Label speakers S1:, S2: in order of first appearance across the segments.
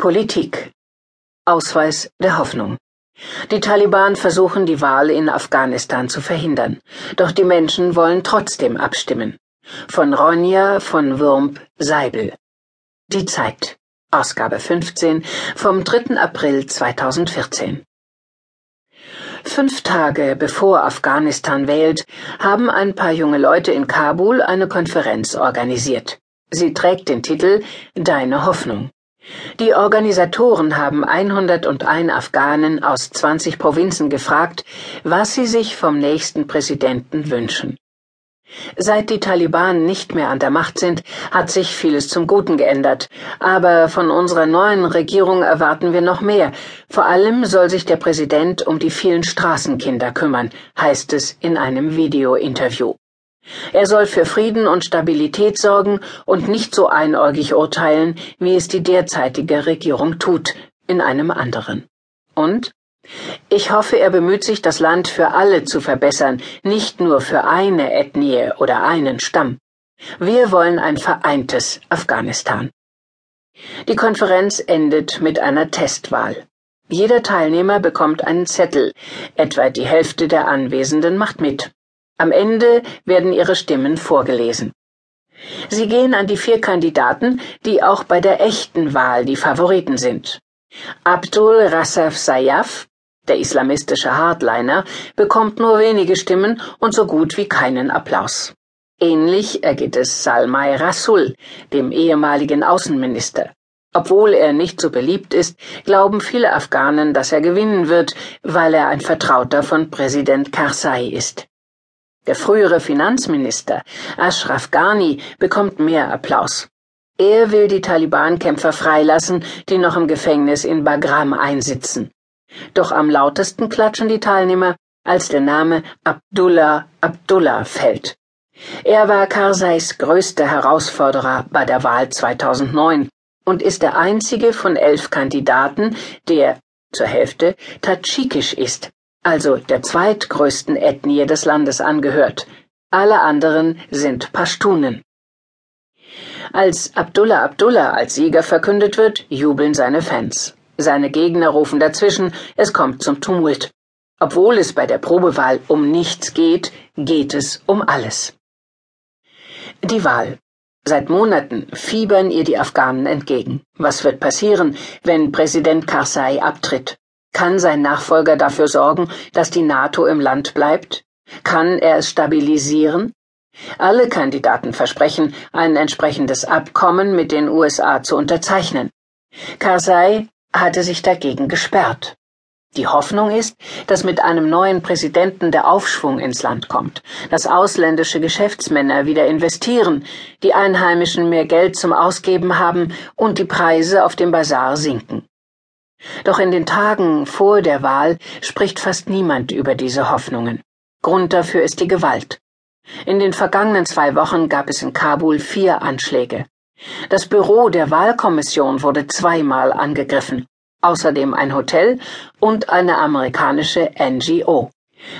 S1: Politik Ausweis der Hoffnung Die Taliban versuchen die Wahl in Afghanistan zu verhindern, doch die Menschen wollen trotzdem abstimmen. Von Ronja von Würmp Seibel Die Zeit Ausgabe 15 vom 3. April 2014 Fünf Tage bevor Afghanistan wählt, haben ein paar junge Leute in Kabul eine Konferenz organisiert. Sie trägt den Titel Deine Hoffnung. Die Organisatoren haben 101 Afghanen aus 20 Provinzen gefragt, was sie sich vom nächsten Präsidenten wünschen. Seit die Taliban nicht mehr an der Macht sind, hat sich vieles zum Guten geändert. Aber von unserer neuen Regierung erwarten wir noch mehr. Vor allem soll sich der Präsident um die vielen Straßenkinder kümmern, heißt es in einem Videointerview. Er soll für Frieden und Stabilität sorgen und nicht so einäugig urteilen, wie es die derzeitige Regierung tut, in einem anderen. Und ich hoffe, er bemüht sich, das Land für alle zu verbessern, nicht nur für eine Ethnie oder einen Stamm. Wir wollen ein vereintes Afghanistan. Die Konferenz endet mit einer Testwahl. Jeder Teilnehmer bekommt einen Zettel, etwa die Hälfte der Anwesenden macht mit. Am Ende werden ihre Stimmen vorgelesen. Sie gehen an die vier Kandidaten, die auch bei der echten Wahl die Favoriten sind. Abdul Rassaf Sayaf, der islamistische Hardliner, bekommt nur wenige Stimmen und so gut wie keinen Applaus. Ähnlich ergeht es Salmai Rasul, dem ehemaligen Außenminister. Obwohl er nicht so beliebt ist, glauben viele Afghanen, dass er gewinnen wird, weil er ein Vertrauter von Präsident Karzai ist. Der frühere Finanzminister Ashraf Ghani bekommt mehr Applaus. Er will die Taliban-Kämpfer freilassen, die noch im Gefängnis in Bagram einsitzen. Doch am lautesten klatschen die Teilnehmer, als der Name Abdullah Abdullah fällt. Er war Karzais größter Herausforderer bei der Wahl 2009 und ist der einzige von elf Kandidaten, der zur Hälfte tadschikisch ist also der zweitgrößten Ethnie des Landes angehört. Alle anderen sind Pashtunen. Als Abdullah Abdullah als Sieger verkündet wird, jubeln seine Fans. Seine Gegner rufen dazwischen, es kommt zum Tumult. Obwohl es bei der Probewahl um nichts geht, geht es um alles. Die Wahl. Seit Monaten fiebern ihr die Afghanen entgegen. Was wird passieren, wenn Präsident Karzai abtritt? Kann sein Nachfolger dafür sorgen, dass die NATO im Land bleibt? Kann er es stabilisieren? Alle Kandidaten versprechen, ein entsprechendes Abkommen mit den USA zu unterzeichnen. Karzai hatte sich dagegen gesperrt. Die Hoffnung ist, dass mit einem neuen Präsidenten der Aufschwung ins Land kommt, dass ausländische Geschäftsmänner wieder investieren, die Einheimischen mehr Geld zum Ausgeben haben und die Preise auf dem Bazar sinken. Doch in den Tagen vor der Wahl spricht fast niemand über diese Hoffnungen. Grund dafür ist die Gewalt. In den vergangenen zwei Wochen gab es in Kabul vier Anschläge. Das Büro der Wahlkommission wurde zweimal angegriffen, außerdem ein Hotel und eine amerikanische NGO.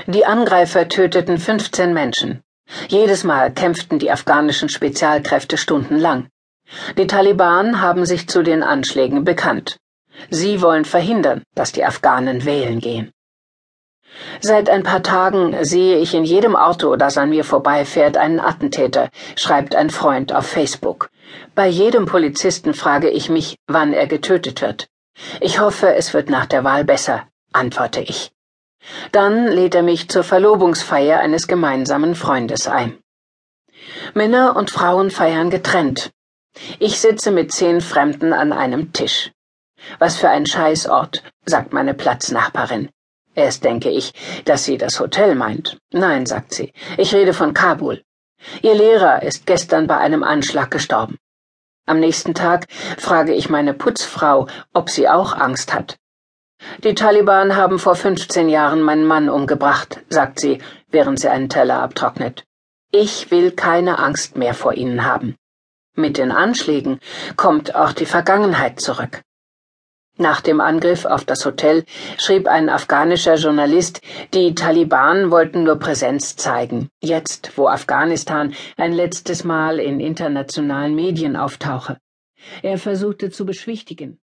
S1: Die Angreifer töteten 15 Menschen. Jedes Mal kämpften die afghanischen Spezialkräfte stundenlang. Die Taliban haben sich zu den Anschlägen bekannt. Sie wollen verhindern, dass die Afghanen wählen gehen. Seit ein paar Tagen sehe ich in jedem Auto, das an mir vorbeifährt, einen Attentäter, schreibt ein Freund auf Facebook. Bei jedem Polizisten frage ich mich, wann er getötet wird. Ich hoffe, es wird nach der Wahl besser, antworte ich. Dann lädt er mich zur Verlobungsfeier eines gemeinsamen Freundes ein. Männer und Frauen feiern getrennt. Ich sitze mit zehn Fremden an einem Tisch. Was für ein Scheißort, sagt meine Platznachbarin. Erst denke ich, dass sie das Hotel meint. Nein, sagt sie, ich rede von Kabul. Ihr Lehrer ist gestern bei einem Anschlag gestorben. Am nächsten Tag frage ich meine Putzfrau, ob sie auch Angst hat. Die Taliban haben vor 15 Jahren meinen Mann umgebracht, sagt sie, während sie einen Teller abtrocknet. Ich will keine Angst mehr vor ihnen haben. Mit den Anschlägen kommt auch die Vergangenheit zurück. Nach dem Angriff auf das Hotel schrieb ein afghanischer Journalist, die Taliban wollten nur Präsenz zeigen, jetzt, wo Afghanistan ein letztes Mal in internationalen Medien auftauche. Er versuchte zu beschwichtigen.